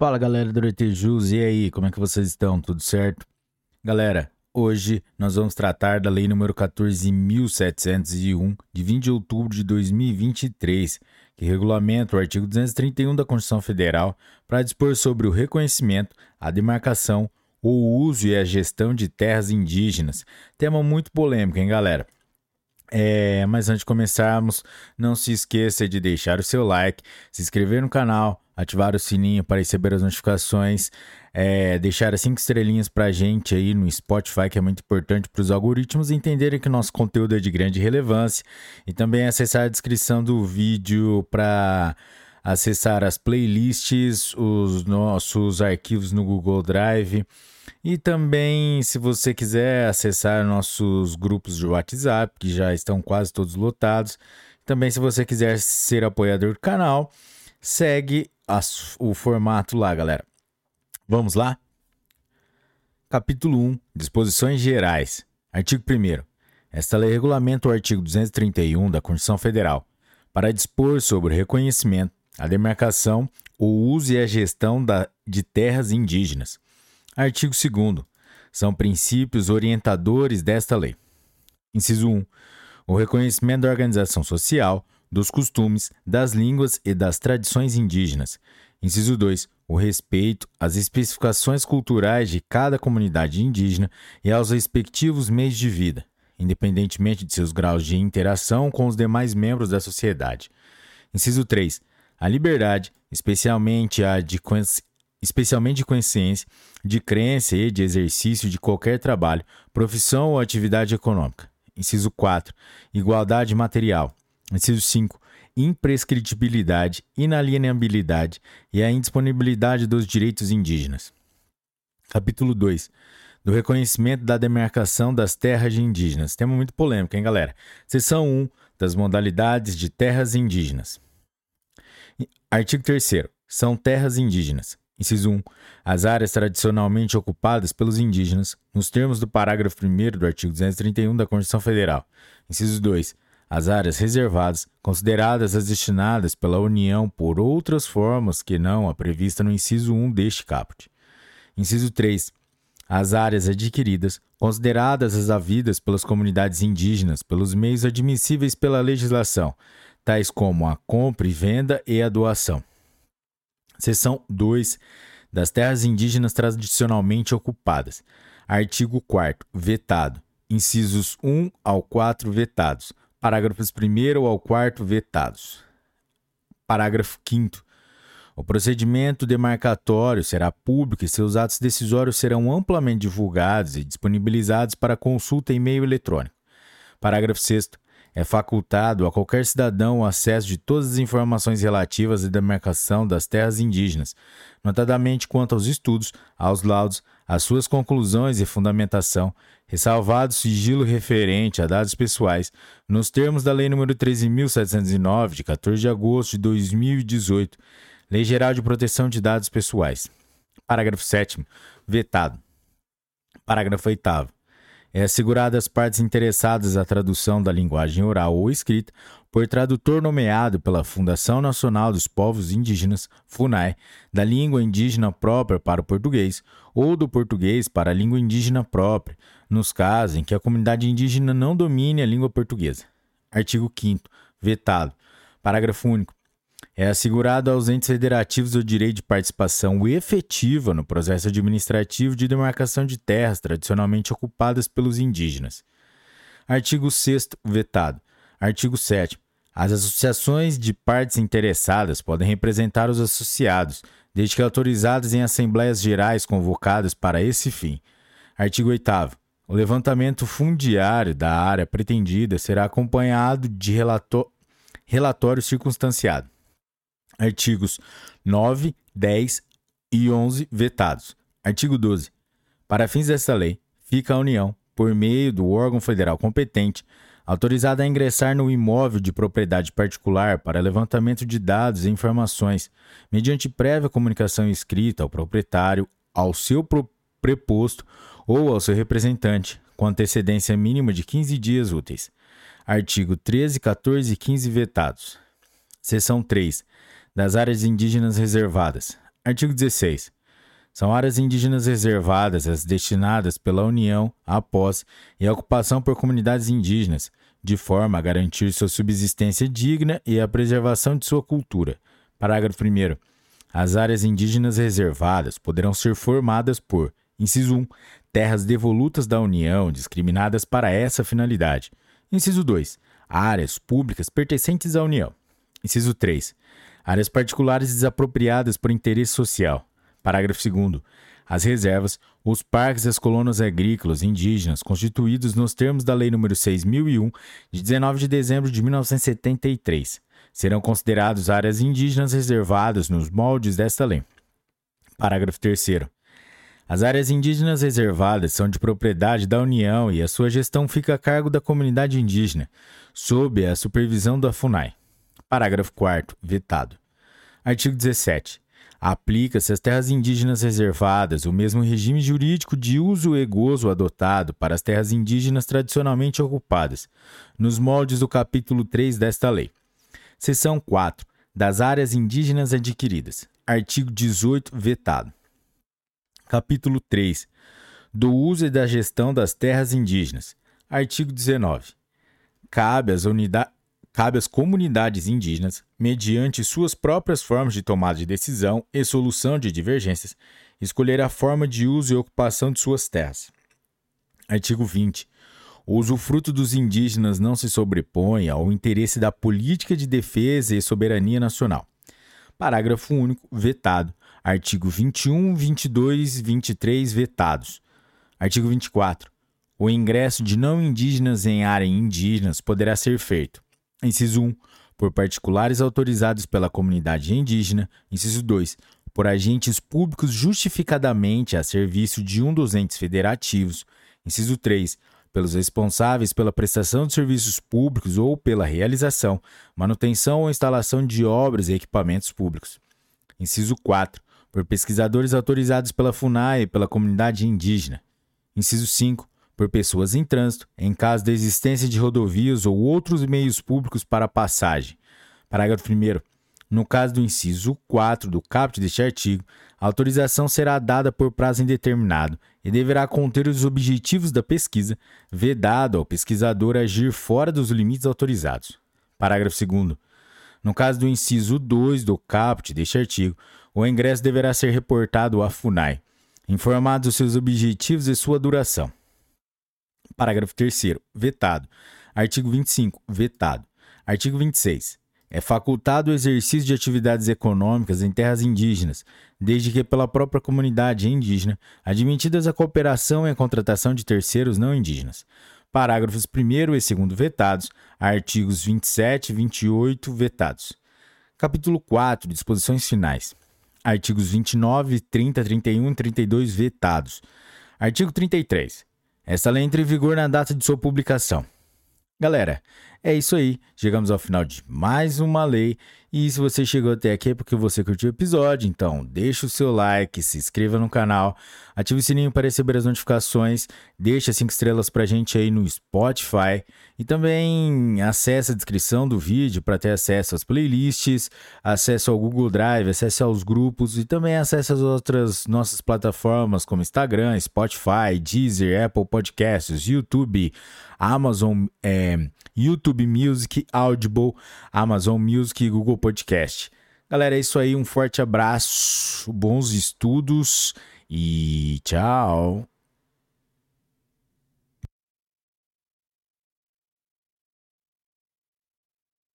Fala galera do Retejus, e aí, como é que vocês estão? Tudo certo? Galera, hoje nós vamos tratar da Lei nº 14.701, de 20 de outubro de 2023, que regulamenta o artigo 231 da Constituição Federal para dispor sobre o reconhecimento, a demarcação, o uso e a gestão de terras indígenas. Tema muito polêmico, hein, galera? É, mas antes de começarmos, não se esqueça de deixar o seu like, se inscrever no canal, ativar o sininho para receber as notificações, é, deixar as 5 estrelinhas para a gente aí no Spotify, que é muito importante para os algoritmos entenderem que nosso conteúdo é de grande relevância, e também acessar a descrição do vídeo para acessar as playlists, os nossos arquivos no Google Drive e também, se você quiser acessar nossos grupos de WhatsApp, que já estão quase todos lotados. Também, se você quiser ser apoiador do canal, segue as, o formato lá, galera. Vamos lá? Capítulo 1 Disposições Gerais. Artigo 1. Esta lei regulamenta o artigo 231 da Constituição Federal para dispor sobre o reconhecimento, a demarcação, o uso e a gestão da, de terras indígenas Artigo 2. São princípios orientadores desta lei. Inciso 1. O reconhecimento da organização social, dos costumes, das línguas e das tradições indígenas. Inciso 2. O respeito às especificações culturais de cada comunidade indígena e aos respectivos meios de vida, independentemente de seus graus de interação com os demais membros da sociedade. Inciso 3. A liberdade, especialmente a de especialmente de consciência, de crença e de exercício de qualquer trabalho, profissão ou atividade econômica. Inciso 4. Igualdade material. Inciso 5. Imprescritibilidade, inalienabilidade e a indisponibilidade dos direitos indígenas. Capítulo 2. Do reconhecimento da demarcação das terras indígenas. Tema muito polêmico, hein, galera? Seção 1 das modalidades de terras indígenas. Artigo 3. São terras indígenas. Inciso 1. As áreas tradicionalmente ocupadas pelos indígenas, nos termos do parágrafo 1 do artigo 231 da Constituição Federal. Inciso 2. As áreas reservadas, consideradas as destinadas pela União por outras formas que não a prevista no inciso 1 deste caput. Inciso 3. As áreas adquiridas, consideradas as havidas pelas comunidades indígenas pelos meios admissíveis pela legislação, tais como a compra e venda e a doação. Seção 2 das terras indígenas tradicionalmente ocupadas. Artigo 4 vetado. Incisos 1 ao 4 vetados. Parágrafos 1 ao 4 vetados. Parágrafo 5 o procedimento demarcatório será público e seus atos decisórios serão amplamente divulgados e disponibilizados para consulta em meio eletrônico. Parágrafo 6 é facultado a qualquer cidadão o acesso de todas as informações relativas à demarcação das terras indígenas, notadamente quanto aos estudos, aos laudos, às suas conclusões e fundamentação, ressalvado sigilo referente a dados pessoais, nos termos da Lei nº 13.709, de 14 de agosto de 2018, Lei Geral de Proteção de Dados Pessoais. Parágrafo 7 vetado. Parágrafo 8 é assegurada às partes interessadas a tradução da linguagem oral ou escrita por tradutor nomeado pela Fundação Nacional dos Povos Indígenas, FUNAI, da língua indígena própria para o português ou do português para a língua indígena própria, nos casos em que a comunidade indígena não domine a língua portuguesa. Artigo 5 vetado. Parágrafo único. É assegurado aos entes federativos o direito de participação efetiva no processo administrativo de demarcação de terras tradicionalmente ocupadas pelos indígenas. Artigo 6 vetado. Artigo 7 As associações de partes interessadas podem representar os associados, desde que autorizadas em assembleias gerais convocadas para esse fim. Artigo 8 O levantamento fundiário da área pretendida será acompanhado de relatório circunstanciado artigos 9, 10 e 11 vetados. Artigo 12. Para fins desta lei, fica a União, por meio do órgão federal competente, autorizada a ingressar no imóvel de propriedade particular para levantamento de dados e informações, mediante prévia comunicação escrita ao proprietário, ao seu preposto ou ao seu representante, com antecedência mínima de 15 dias úteis. Artigo 13, 14 e 15 vetados. Seção 3 das áreas indígenas reservadas. Artigo 16. São áreas indígenas reservadas as destinadas pela União posse e à ocupação por comunidades indígenas, de forma a garantir sua subsistência digna e a preservação de sua cultura. Parágrafo 1. As áreas indígenas reservadas poderão ser formadas por, inciso 1, terras devolutas da União discriminadas para essa finalidade. Inciso 2, áreas públicas pertencentes à União. Inciso 3, áreas particulares desapropriadas por interesse social. Parágrafo 2. As reservas, os parques e as colônias agrícolas indígenas constituídos nos termos da Lei nº 6001, de 19 de dezembro de 1973, serão considerados áreas indígenas reservadas nos moldes desta lei. Parágrafo 3. As áreas indígenas reservadas são de propriedade da União e a sua gestão fica a cargo da comunidade indígena, sob a supervisão da FUNAI. Parágrafo 4. Vetado. Artigo 17. Aplica-se às terras indígenas reservadas o mesmo regime jurídico de uso e gozo adotado para as terras indígenas tradicionalmente ocupadas, nos moldes do capítulo 3 desta lei. Seção 4. Das áreas indígenas adquiridas. Artigo 18. Vetado. Capítulo 3. Do uso e da gestão das terras indígenas. Artigo 19. Cabe às unidades cabe às comunidades indígenas, mediante suas próprias formas de tomada de decisão e solução de divergências, escolher a forma de uso e ocupação de suas terras. Artigo 20. O usufruto dos indígenas não se sobrepõe ao interesse da política de defesa e soberania nacional. Parágrafo único. Vetado. Artigo 21, 22 e 23 vetados. Artigo 24. O ingresso de não indígenas em área indígenas poderá ser feito Inciso 1. Por particulares autorizados pela comunidade indígena. Inciso 2. Por agentes públicos justificadamente a serviço de um dos entes federativos. Inciso 3. Pelos responsáveis pela prestação de serviços públicos ou pela realização, manutenção ou instalação de obras e equipamentos públicos. Inciso 4. Por pesquisadores autorizados pela FUNAI e pela comunidade indígena. Inciso 5 por pessoas em trânsito, em caso da existência de rodovias ou outros meios públicos para passagem. Parágrafo 1. No caso do inciso 4 do caput deste artigo, a autorização será dada por prazo indeterminado e deverá conter os objetivos da pesquisa, vedado ao pesquisador agir fora dos limites autorizados. Parágrafo 2. No caso do inciso 2 do caput deste artigo, o ingresso deverá ser reportado à FUNAI, informados os seus objetivos e sua duração. Parágrafo 3 vetado. Artigo 25, vetado. Artigo 26. É facultado o exercício de atividades econômicas em terras indígenas, desde que pela própria comunidade indígena, admitidas a cooperação e a contratação de terceiros não indígenas. Parágrafos 1 e 2 vetados, artigos 27 e 28 vetados. Capítulo 4, disposições finais. Artigos 29, 30, 31 e 32 vetados. Artigo 33. Essa lei entra em vigor na data de sua publicação. Galera, é isso aí. Chegamos ao final de mais uma lei. E se você chegou até aqui é porque você curtiu o episódio. Então, deixa o seu like, se inscreva no canal, ative o sininho para receber as notificações, deixa cinco estrelas pra gente aí no Spotify. E também acesse a descrição do vídeo para ter acesso às playlists, acesso ao Google Drive, acesso aos grupos e também acesso às outras nossas plataformas como Instagram, Spotify, Deezer, Apple Podcasts, YouTube, Amazon, é, YouTube Music, Audible, Amazon Music e Google Podcast. Galera, é isso aí. Um forte abraço, bons estudos e tchau.